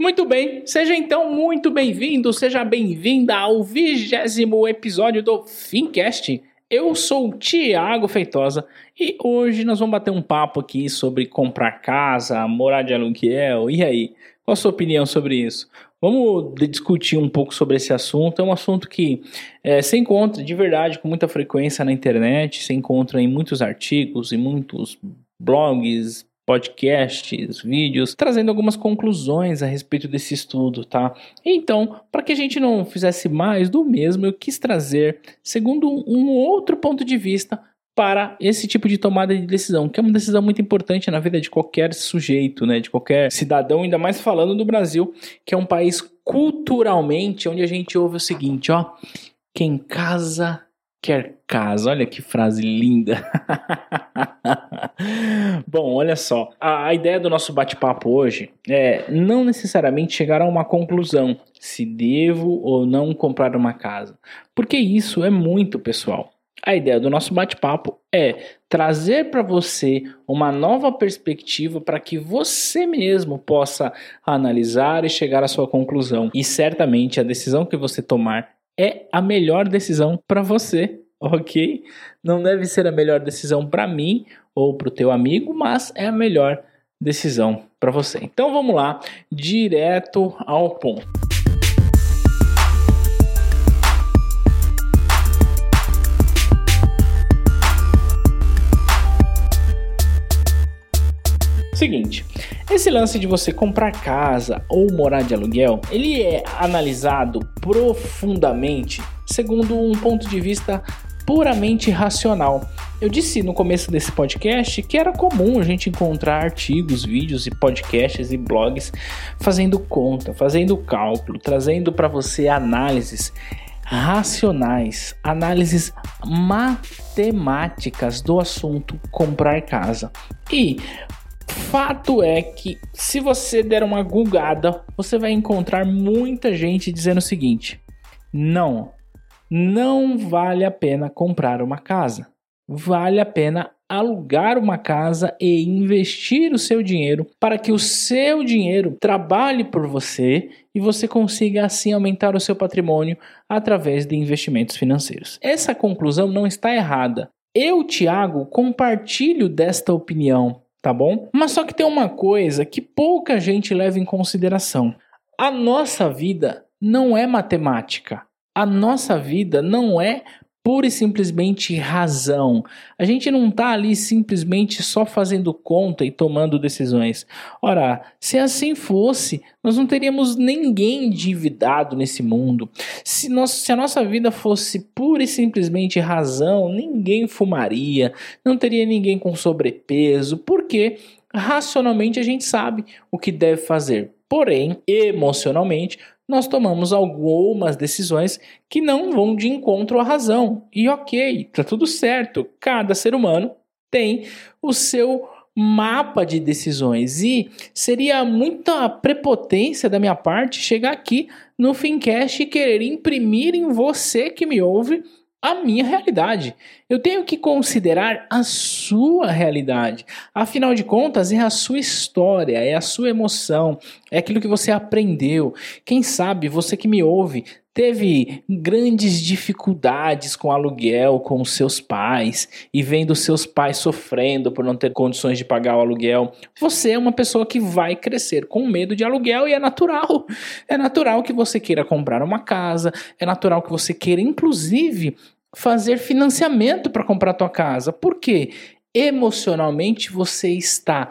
Muito bem, seja então muito bem-vindo, seja bem-vinda ao vigésimo episódio do Fincast. Eu sou o Tiago Feitosa e hoje nós vamos bater um papo aqui sobre comprar casa, morar de aluguel. E aí, qual a sua opinião sobre isso? Vamos discutir um pouco sobre esse assunto. É um assunto que é, se encontra de verdade com muita frequência na internet, se encontra em muitos artigos, em muitos blogs, podcasts, vídeos, trazendo algumas conclusões a respeito desse estudo, tá? Então, para que a gente não fizesse mais do mesmo, eu quis trazer, segundo um outro ponto de vista, para esse tipo de tomada de decisão, que é uma decisão muito importante na vida de qualquer sujeito, né, de qualquer cidadão, ainda mais falando do Brasil, que é um país culturalmente onde a gente ouve o seguinte, ó, quem casa quer casa. Olha que frase linda. Bom, olha só. A, a ideia do nosso bate-papo hoje é não necessariamente chegar a uma conclusão se devo ou não comprar uma casa, porque isso é muito pessoal. A ideia do nosso bate-papo é trazer para você uma nova perspectiva para que você mesmo possa analisar e chegar à sua conclusão. E certamente a decisão que você tomar é a melhor decisão para você, ok? Não deve ser a melhor decisão para mim ou para o teu amigo, mas é a melhor decisão para você. Então vamos lá, direto ao ponto. Seguinte, esse lance de você comprar casa ou morar de aluguel, ele é analisado profundamente segundo um ponto de vista puramente racional. Eu disse no começo desse podcast que era comum a gente encontrar artigos, vídeos e podcasts e blogs fazendo conta, fazendo cálculo, trazendo para você análises racionais, análises matemáticas do assunto comprar casa. E Fato é que, se você der uma gulgada, você vai encontrar muita gente dizendo o seguinte: não, não vale a pena comprar uma casa. Vale a pena alugar uma casa e investir o seu dinheiro para que o seu dinheiro trabalhe por você e você consiga assim aumentar o seu patrimônio através de investimentos financeiros. Essa conclusão não está errada. Eu, Tiago, compartilho desta opinião tá bom? Mas só que tem uma coisa que pouca gente leva em consideração. A nossa vida não é matemática. A nossa vida não é pura e simplesmente razão. A gente não está ali simplesmente só fazendo conta e tomando decisões. Ora, se assim fosse, nós não teríamos ninguém endividado nesse mundo. Se, nós, se a nossa vida fosse pura e simplesmente razão, ninguém fumaria, não teria ninguém com sobrepeso, porque racionalmente a gente sabe o que deve fazer. Porém, emocionalmente, nós tomamos algumas decisões que não vão de encontro à razão. E ok, tá tudo certo. Cada ser humano tem o seu mapa de decisões e seria muita prepotência da minha parte chegar aqui no Fincast e querer imprimir em você que me ouve a minha realidade. Eu tenho que considerar a sua realidade. Afinal de contas, é a sua história, é a sua emoção, é aquilo que você aprendeu. Quem sabe você que me ouve teve grandes dificuldades com aluguel com seus pais e vendo seus pais sofrendo por não ter condições de pagar o aluguel. Você é uma pessoa que vai crescer com medo de aluguel e é natural. É natural que você queira comprar uma casa, é natural que você queira inclusive fazer financiamento para comprar tua casa. Por quê? Emocionalmente você está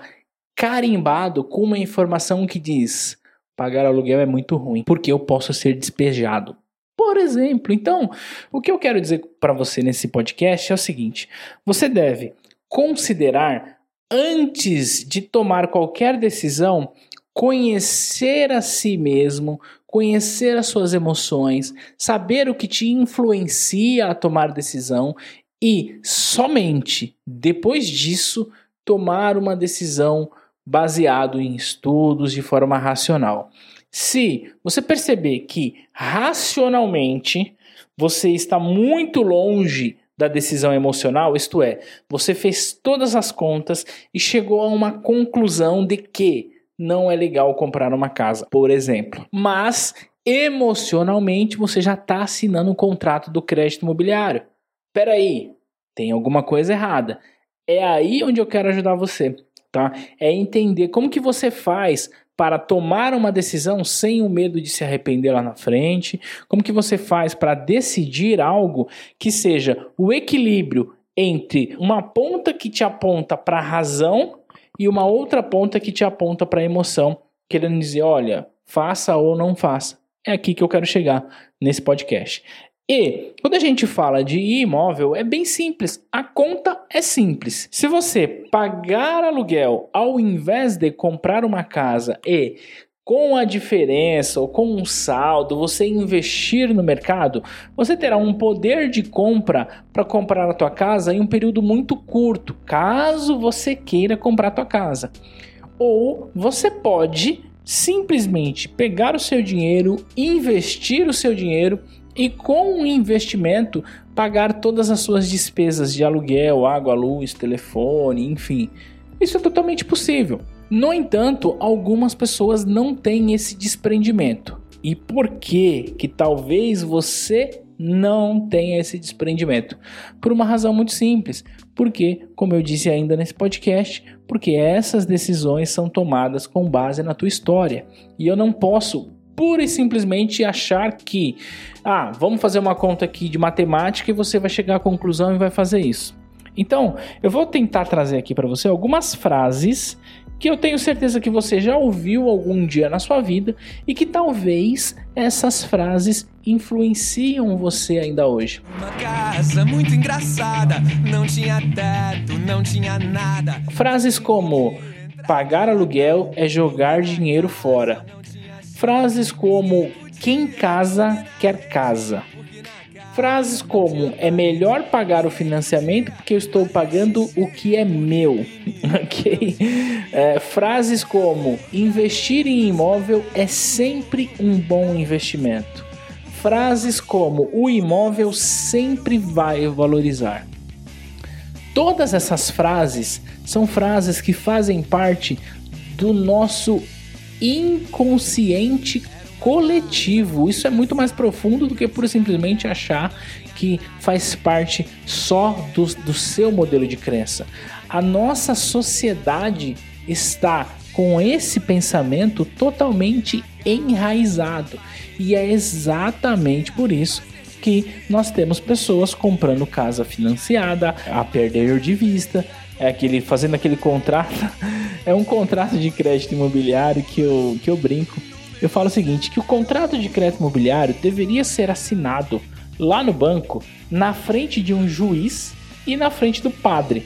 carimbado com uma informação que diz: pagar aluguel é muito ruim, porque eu posso ser despejado. Por exemplo, então, o que eu quero dizer para você nesse podcast é o seguinte: você deve considerar antes de tomar qualquer decisão, conhecer a si mesmo, conhecer as suas emoções, saber o que te influencia a tomar decisão e somente depois disso tomar uma decisão baseado em estudos de forma racional. Se você perceber que racionalmente você está muito longe da decisão emocional, isto é, você fez todas as contas e chegou a uma conclusão de que não é legal comprar uma casa, por exemplo. Mas emocionalmente você já está assinando um contrato do crédito imobiliário. Peraí, tem alguma coisa errada. É aí onde eu quero ajudar você, tá? É entender como que você faz para tomar uma decisão sem o medo de se arrepender lá na frente? Como que você faz para decidir algo que seja o equilíbrio entre uma ponta que te aponta para a razão e uma outra ponta que te aponta para a emoção, querendo dizer, olha, faça ou não faça. É aqui que eu quero chegar nesse podcast. E quando a gente fala de imóvel, é bem simples. A conta é simples. Se você pagar aluguel ao invés de comprar uma casa e com a diferença ou com um saldo, você investir no mercado, você terá um poder de compra para comprar a tua casa em um período muito curto, caso você queira comprar a tua casa. Ou você pode simplesmente pegar o seu dinheiro, investir o seu dinheiro e com o investimento pagar todas as suas despesas de aluguel, água, luz, telefone, enfim. Isso é totalmente possível. No entanto, algumas pessoas não têm esse desprendimento. E por que que talvez você não tenha esse desprendimento? Por uma razão muito simples. Porque, como eu disse ainda nesse podcast, porque essas decisões são tomadas com base na tua história. E eu não posso pura e simplesmente achar que, ah, vamos fazer uma conta aqui de matemática e você vai chegar à conclusão e vai fazer isso. Então, eu vou tentar trazer aqui para você algumas frases que eu tenho certeza que você já ouviu algum dia na sua vida e que talvez essas frases influenciam você ainda hoje. Uma casa muito engraçada, não tinha teto, não tinha nada. Frases como pagar aluguel é jogar dinheiro fora. Frases como quem casa quer casa. Frases como é melhor pagar o financiamento porque eu estou pagando o que é meu. ok? É, frases como investir em imóvel é sempre um bom investimento. Frases como o imóvel sempre vai valorizar. Todas essas frases são frases que fazem parte do nosso inconsciente coletivo. Isso é muito mais profundo do que por simplesmente achar que faz parte só do, do seu modelo de crença. A nossa sociedade está com esse pensamento totalmente enraizado. E é exatamente por isso que nós temos pessoas comprando casa financiada a perder de vista, é aquele fazendo aquele contrato, é um contrato de crédito imobiliário que eu, que eu brinco. Eu falo o seguinte, que o contrato de crédito imobiliário deveria ser assinado lá no banco, na frente de um juiz e na frente do padre.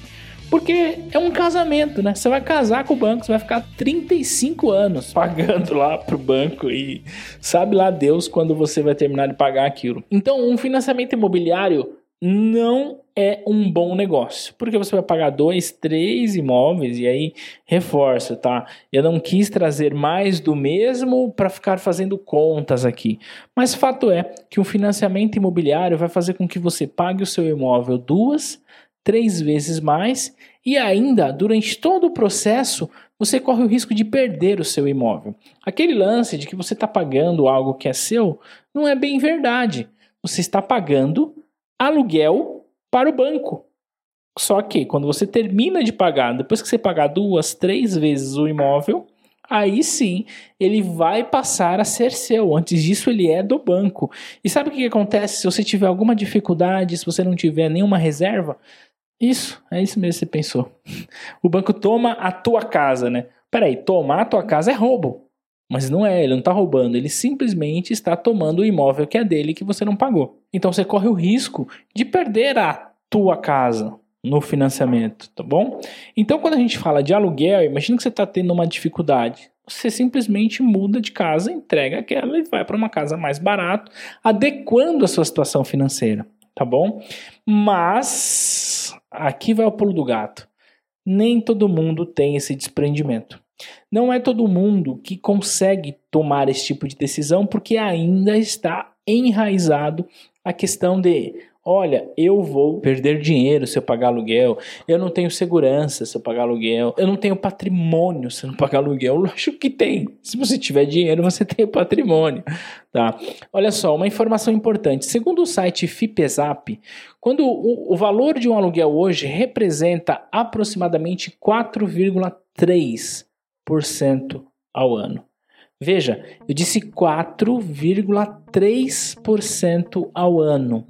Porque é um casamento, né? Você vai casar com o banco, você vai ficar 35 anos pagando lá pro banco e sabe lá Deus quando você vai terminar de pagar aquilo. Então, um financiamento imobiliário não é um bom negócio, porque você vai pagar dois, três imóveis e aí reforço, tá? Eu não quis trazer mais do mesmo para ficar fazendo contas aqui, mas fato é que um financiamento imobiliário vai fazer com que você pague o seu imóvel duas, três vezes mais e ainda durante todo o processo você corre o risco de perder o seu imóvel. Aquele lance de que você está pagando algo que é seu não é bem verdade. Você está pagando aluguel para o banco. Só que quando você termina de pagar, depois que você pagar duas, três vezes o imóvel, aí sim ele vai passar a ser seu. Antes disso, ele é do banco. E sabe o que acontece se você tiver alguma dificuldade, se você não tiver nenhuma reserva? Isso, é isso mesmo que você pensou. O banco toma a tua casa, né? Peraí, tomar a tua casa é roubo. Mas não é, ele não está roubando, ele simplesmente está tomando o imóvel que é dele que você não pagou. Então você corre o risco de perder a tua casa no financiamento, tá bom? Então quando a gente fala de aluguel, imagina que você está tendo uma dificuldade. Você simplesmente muda de casa, entrega aquela e vai para uma casa mais barata, adequando a sua situação financeira, tá bom? Mas aqui vai o pulo do gato. Nem todo mundo tem esse desprendimento. Não é todo mundo que consegue tomar esse tipo de decisão porque ainda está enraizado a questão de Olha, eu vou perder dinheiro se eu pagar aluguel, eu não tenho segurança se eu pagar aluguel, eu não tenho patrimônio se eu não pagar aluguel. Lógico que tem. Se você tiver dinheiro, você tem patrimônio. Tá? Olha só, uma informação importante. Segundo o site FIPESAP, quando o, o valor de um aluguel hoje representa aproximadamente 4,3% ao ano. Veja, eu disse 4,3% ao ano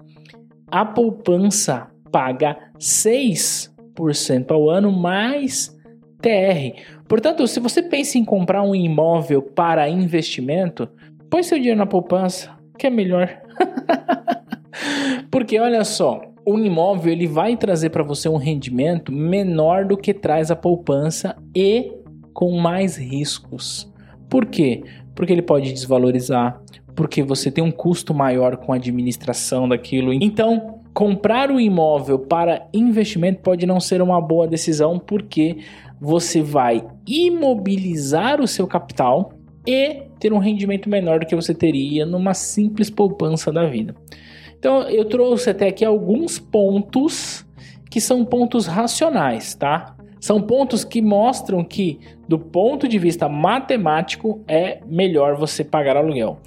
a poupança paga 6% ao ano mais TR. Portanto, se você pensa em comprar um imóvel para investimento, põe seu dinheiro na poupança, que é melhor. Porque olha só, o imóvel ele vai trazer para você um rendimento menor do que traz a poupança e com mais riscos. Por quê? Porque ele pode desvalorizar, porque você tem um custo maior com a administração daquilo. Então, comprar o imóvel para investimento pode não ser uma boa decisão, porque você vai imobilizar o seu capital e ter um rendimento menor do que você teria numa simples poupança da vida. Então, eu trouxe até aqui alguns pontos que são pontos racionais, tá? São pontos que mostram que, do ponto de vista matemático, é melhor você pagar aluguel.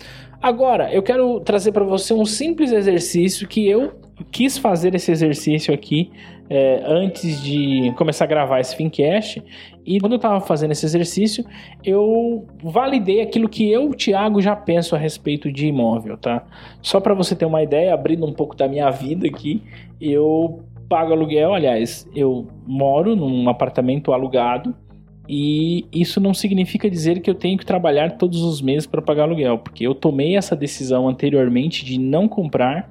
Agora, eu quero trazer para você um simples exercício que eu quis fazer esse exercício aqui é, antes de começar a gravar esse Fincast. E quando eu estava fazendo esse exercício, eu validei aquilo que eu, Thiago, já penso a respeito de imóvel, tá? Só para você ter uma ideia, abrindo um pouco da minha vida aqui, eu pago aluguel, aliás, eu moro num apartamento alugado e isso não significa dizer que eu tenho que trabalhar todos os meses para pagar aluguel, porque eu tomei essa decisão anteriormente de não comprar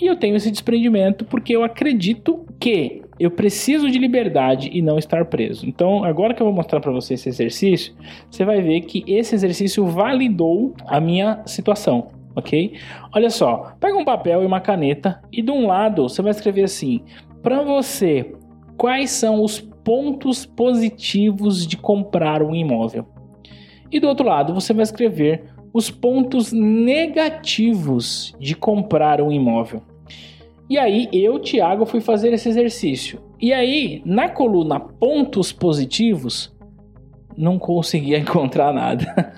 e eu tenho esse desprendimento porque eu acredito que eu preciso de liberdade e não estar preso. Então, agora que eu vou mostrar para você esse exercício, você vai ver que esse exercício validou a minha situação, ok? Olha só, pega um papel e uma caneta e de um lado você vai escrever assim: para você, quais são os pontos positivos de comprar um imóvel. E do outro lado, você vai escrever os pontos negativos de comprar um imóvel. E aí, eu, Thiago, fui fazer esse exercício. E aí, na coluna pontos positivos, não conseguia encontrar nada.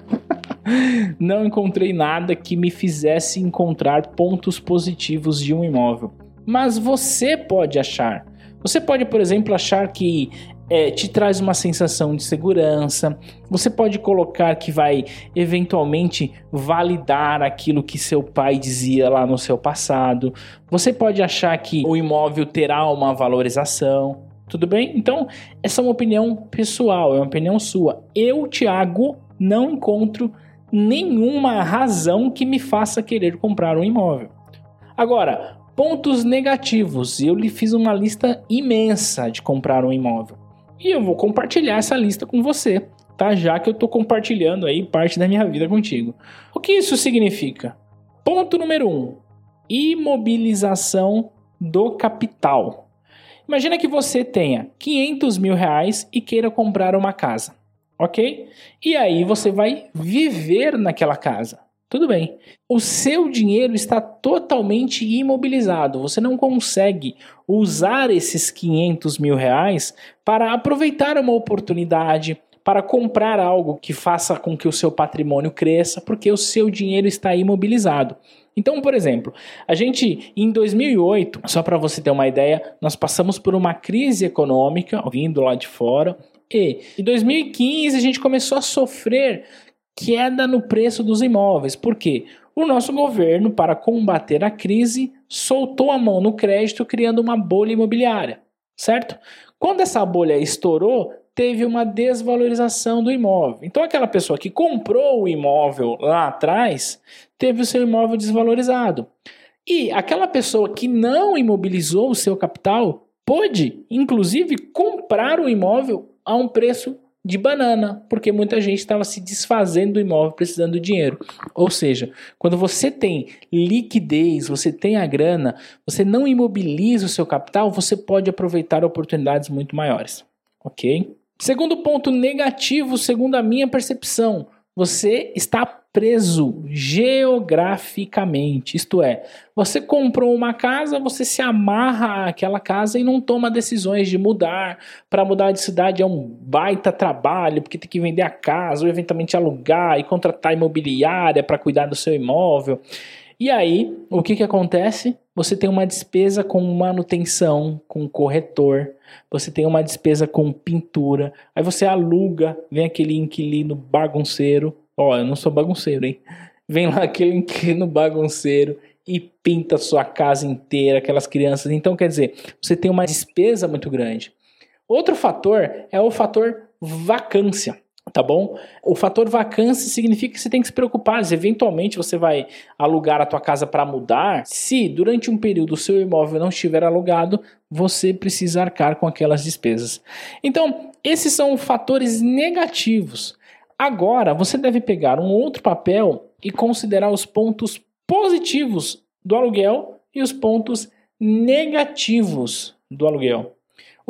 não encontrei nada que me fizesse encontrar pontos positivos de um imóvel. Mas você pode achar. Você pode, por exemplo, achar que é, te traz uma sensação de segurança. Você pode colocar que vai eventualmente validar aquilo que seu pai dizia lá no seu passado. Você pode achar que o imóvel terá uma valorização. Tudo bem? Então, essa é uma opinião pessoal, é uma opinião sua. Eu, Thiago, não encontro nenhuma razão que me faça querer comprar um imóvel. Agora, Pontos negativos. Eu lhe fiz uma lista imensa de comprar um imóvel. E eu vou compartilhar essa lista com você, tá? Já que eu estou compartilhando aí parte da minha vida contigo. O que isso significa? Ponto número 1. Um, imobilização do capital. Imagina que você tenha 500 mil reais e queira comprar uma casa, ok? E aí você vai viver naquela casa. Tudo bem. O seu dinheiro está totalmente imobilizado. Você não consegue usar esses 500 mil reais para aproveitar uma oportunidade, para comprar algo que faça com que o seu patrimônio cresça, porque o seu dinheiro está imobilizado. Então, por exemplo, a gente em 2008, só para você ter uma ideia, nós passamos por uma crise econômica vindo lá de fora. E em 2015 a gente começou a sofrer queda no preço dos imóveis. Por quê? O nosso governo, para combater a crise, soltou a mão no crédito, criando uma bolha imobiliária, certo? Quando essa bolha estourou, teve uma desvalorização do imóvel. Então, aquela pessoa que comprou o imóvel lá atrás teve o seu imóvel desvalorizado. E aquela pessoa que não imobilizou o seu capital pôde, inclusive, comprar o imóvel a um preço de banana, porque muita gente estava se desfazendo do imóvel precisando do dinheiro. Ou seja, quando você tem liquidez, você tem a grana, você não imobiliza o seu capital, você pode aproveitar oportunidades muito maiores. Ok? Segundo ponto negativo, segundo a minha percepção, você está preso geograficamente. Isto é, você comprou uma casa, você se amarra àquela casa e não toma decisões de mudar. Para mudar de cidade é um baita trabalho, porque tem que vender a casa, ou eventualmente alugar e contratar imobiliária para cuidar do seu imóvel. E aí, o que, que acontece? Você tem uma despesa com manutenção, com corretor, você tem uma despesa com pintura, aí você aluga, vem aquele inquilino bagunceiro. Ó, eu não sou bagunceiro, hein? Vem lá aquele inquilino bagunceiro e pinta sua casa inteira, aquelas crianças. Então, quer dizer, você tem uma despesa muito grande. Outro fator é o fator vacância tá bom? O fator vacância significa que você tem que se preocupar, se eventualmente você vai alugar a tua casa para mudar, se durante um período o seu imóvel não estiver alugado, você precisa arcar com aquelas despesas. Então, esses são fatores negativos. Agora, você deve pegar um outro papel e considerar os pontos positivos do aluguel e os pontos negativos do aluguel.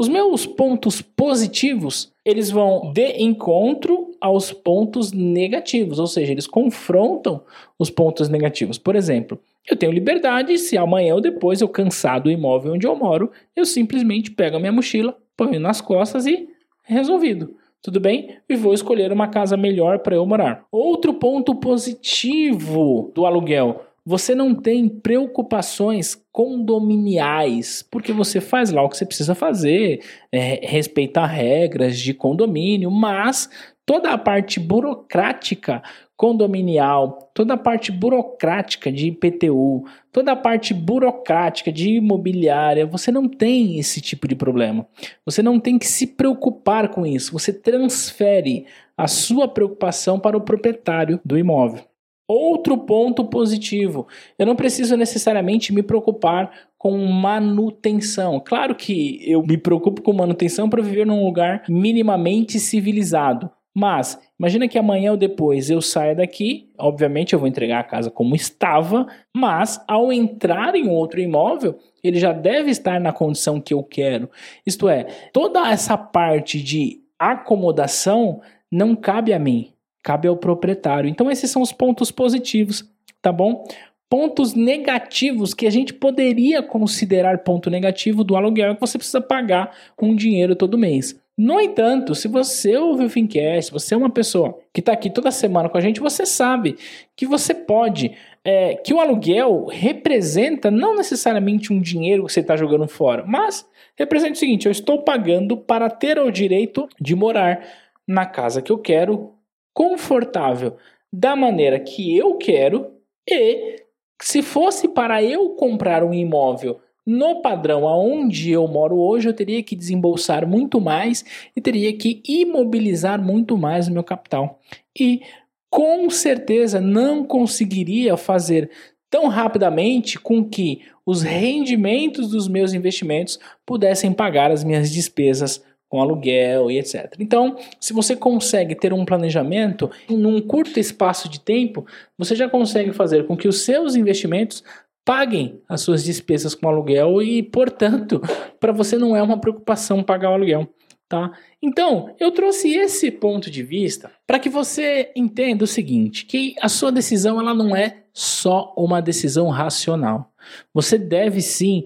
Os meus pontos positivos, eles vão de encontro aos pontos negativos, ou seja, eles confrontam os pontos negativos. Por exemplo, eu tenho liberdade se amanhã ou depois eu cansar do imóvel onde eu moro, eu simplesmente pego a minha mochila, ponho nas costas e resolvido. Tudo bem? E vou escolher uma casa melhor para eu morar. Outro ponto positivo do aluguel você não tem preocupações condominiais, porque você faz lá o que você precisa fazer, é, respeitar regras de condomínio, mas toda a parte burocrática condominial, toda a parte burocrática de IPTU, toda a parte burocrática de imobiliária, você não tem esse tipo de problema. Você não tem que se preocupar com isso. Você transfere a sua preocupação para o proprietário do imóvel. Outro ponto positivo, eu não preciso necessariamente me preocupar com manutenção. Claro que eu me preocupo com manutenção para viver num lugar minimamente civilizado. Mas imagina que amanhã ou depois eu saia daqui, obviamente eu vou entregar a casa como estava, mas ao entrar em outro imóvel, ele já deve estar na condição que eu quero. Isto é, toda essa parte de acomodação não cabe a mim cabe ao proprietário. Então, esses são os pontos positivos, tá bom? Pontos negativos que a gente poderia considerar ponto negativo do aluguel é que você precisa pagar um dinheiro todo mês. No entanto, se você ouve o Fincast, se você é uma pessoa que está aqui toda semana com a gente, você sabe que você pode, é, que o aluguel representa não necessariamente um dinheiro que você está jogando fora, mas representa o seguinte: eu estou pagando para ter o direito de morar na casa que eu quero, confortável da maneira que eu quero e se fosse para eu comprar um imóvel no padrão aonde eu moro hoje, eu teria que desembolsar muito mais e teria que imobilizar muito mais o meu capital. E com certeza não conseguiria fazer tão rapidamente com que os rendimentos dos meus investimentos pudessem pagar as minhas despesas com aluguel e etc. Então, se você consegue ter um planejamento num curto espaço de tempo, você já consegue fazer com que os seus investimentos paguem as suas despesas com aluguel e, portanto, para você não é uma preocupação pagar o aluguel. Tá? Então, eu trouxe esse ponto de vista para que você entenda o seguinte, que a sua decisão ela não é só uma decisão racional. Você deve sim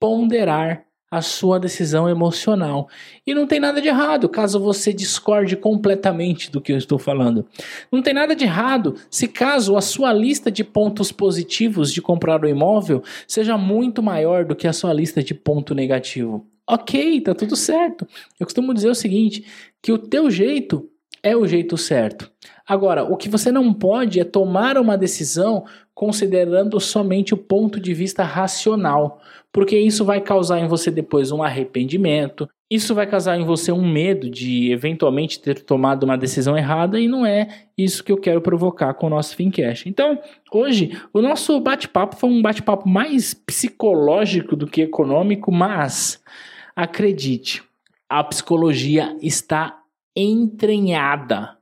ponderar a sua decisão emocional. E não tem nada de errado caso você discorde completamente do que eu estou falando. Não tem nada de errado se caso a sua lista de pontos positivos de comprar o imóvel seja muito maior do que a sua lista de ponto negativo. Ok, tá tudo certo. Eu costumo dizer o seguinte, que o teu jeito é o jeito certo. Agora, o que você não pode é tomar uma decisão considerando somente o ponto de vista racional, porque isso vai causar em você depois um arrependimento, isso vai causar em você um medo de eventualmente ter tomado uma decisão errada e não é isso que eu quero provocar com o nosso Fincast. Então, hoje, o nosso bate-papo foi um bate-papo mais psicológico do que econômico, mas acredite, a psicologia está entranhada.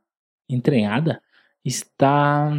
Entranhada? Está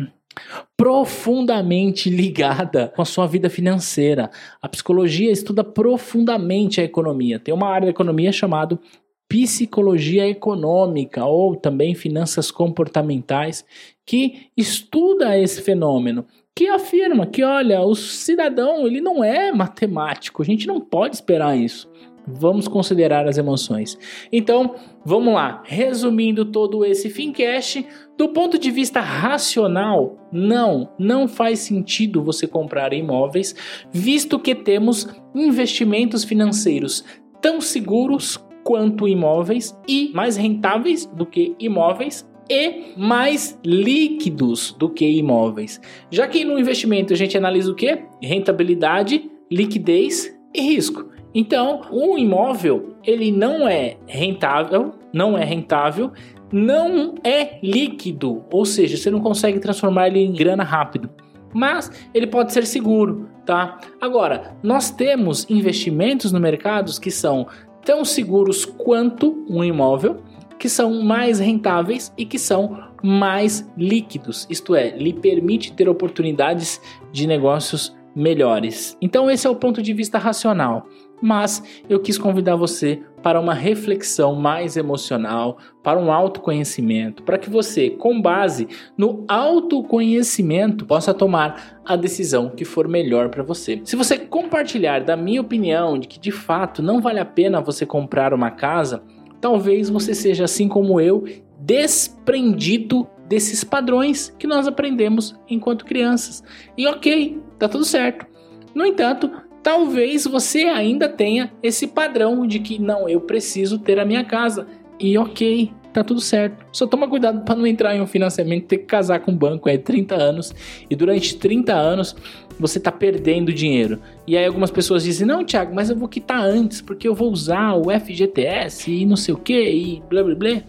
profundamente ligada com a sua vida financeira. A psicologia estuda profundamente a economia. Tem uma área da economia chamada psicologia econômica ou também finanças comportamentais que estuda esse fenômeno, que afirma que olha, o cidadão, ele não é matemático, a gente não pode esperar isso. Vamos considerar as emoções. Então, vamos lá. Resumindo todo esse Fincast, do ponto de vista racional, não, não faz sentido você comprar imóveis, visto que temos investimentos financeiros tão seguros quanto imóveis e mais rentáveis do que imóveis e mais líquidos do que imóveis. Já que no investimento a gente analisa o que? Rentabilidade, liquidez e risco. Então, um imóvel, ele não é rentável, não é rentável, não é líquido, ou seja, você não consegue transformar ele em grana rápido. Mas ele pode ser seguro, tá? Agora, nós temos investimentos no mercado que são tão seguros quanto um imóvel, que são mais rentáveis e que são mais líquidos, isto é, lhe permite ter oportunidades de negócios melhores. Então, esse é o ponto de vista racional mas eu quis convidar você para uma reflexão mais emocional, para um autoconhecimento, para que você, com base no autoconhecimento, possa tomar a decisão que for melhor para você. Se você compartilhar da minha opinião de que de fato não vale a pena você comprar uma casa, talvez você seja assim como eu, desprendido desses padrões que nós aprendemos enquanto crianças. E ok, tá tudo certo. No entanto, talvez você ainda tenha esse padrão de que não, eu preciso ter a minha casa. E ok, tá tudo certo. Só toma cuidado para não entrar em um financiamento, ter que casar com o um banco é 30 anos e durante 30 anos você tá perdendo dinheiro. E aí algumas pessoas dizem: "Não, Thiago, mas eu vou quitar antes porque eu vou usar o FGTS e não sei o que e blá blá blá".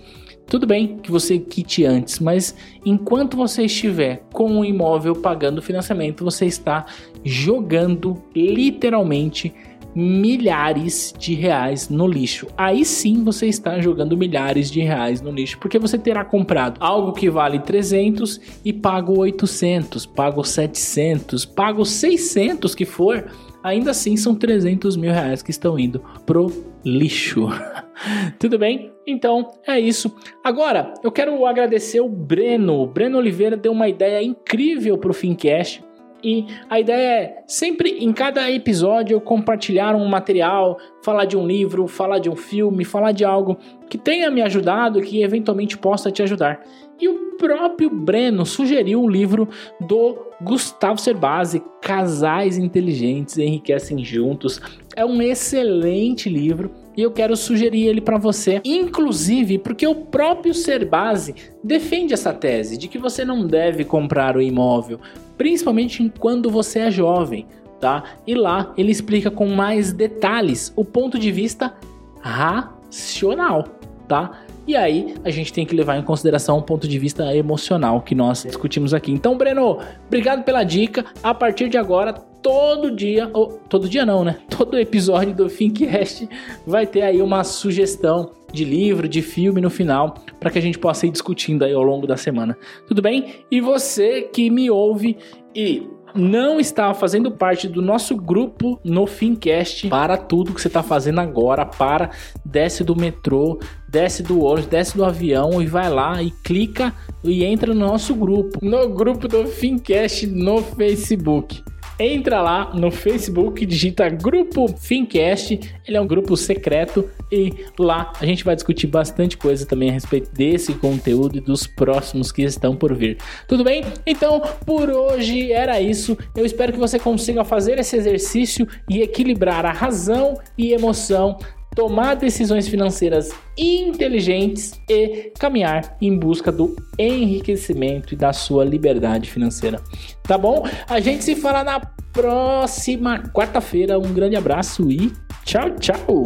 Tudo bem que você quite antes, mas enquanto você estiver com o imóvel pagando financiamento, você está jogando literalmente milhares de reais no lixo. Aí sim você está jogando milhares de reais no lixo, porque você terá comprado algo que vale 300 e pago 800, pago 700, pago 600 que for, ainda assim são 300 mil reais que estão indo pro lixo. Tudo bem? Então é isso. Agora eu quero agradecer o Breno. O Breno Oliveira deu uma ideia incrível para o Fincast. E a ideia é sempre em cada episódio eu compartilhar um material, falar de um livro, falar de um filme, falar de algo que tenha me ajudado que eventualmente possa te ajudar. E o próprio Breno sugeriu o livro do Gustavo Cerbasi, Casais Inteligentes Enriquecem Juntos. É um excelente livro e eu quero sugerir ele para você, inclusive porque o próprio Serbase defende essa tese de que você não deve comprar o imóvel, principalmente quando você é jovem, tá? E lá ele explica com mais detalhes o ponto de vista racional, tá? E aí a gente tem que levar em consideração o ponto de vista emocional que nós discutimos aqui. Então, Breno, obrigado pela dica. A partir de agora, todo dia, ou todo dia não, né? Todo episódio do Fincast vai ter aí uma sugestão de livro, de filme no final, para que a gente possa ir discutindo aí ao longo da semana. Tudo bem? E você que me ouve e não está fazendo parte do nosso grupo no Fincast, para tudo que você está fazendo agora, para, desce do metrô, desce do ônibus, desce do avião e vai lá e clica e entra no nosso grupo, no grupo do Fincast no Facebook entra lá no Facebook, digita Grupo Fincast, ele é um grupo secreto e lá a gente vai discutir bastante coisa também a respeito desse conteúdo e dos próximos que estão por vir. Tudo bem? Então, por hoje era isso. Eu espero que você consiga fazer esse exercício e equilibrar a razão e emoção tomar decisões financeiras inteligentes e caminhar em busca do enriquecimento e da sua liberdade financeira. Tá bom? A gente se fala na próxima quarta-feira. Um grande abraço e tchau, tchau!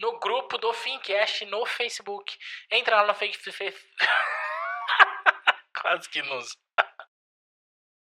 No grupo do Fincast no Facebook. Entra lá no Facebook. Quase que nos.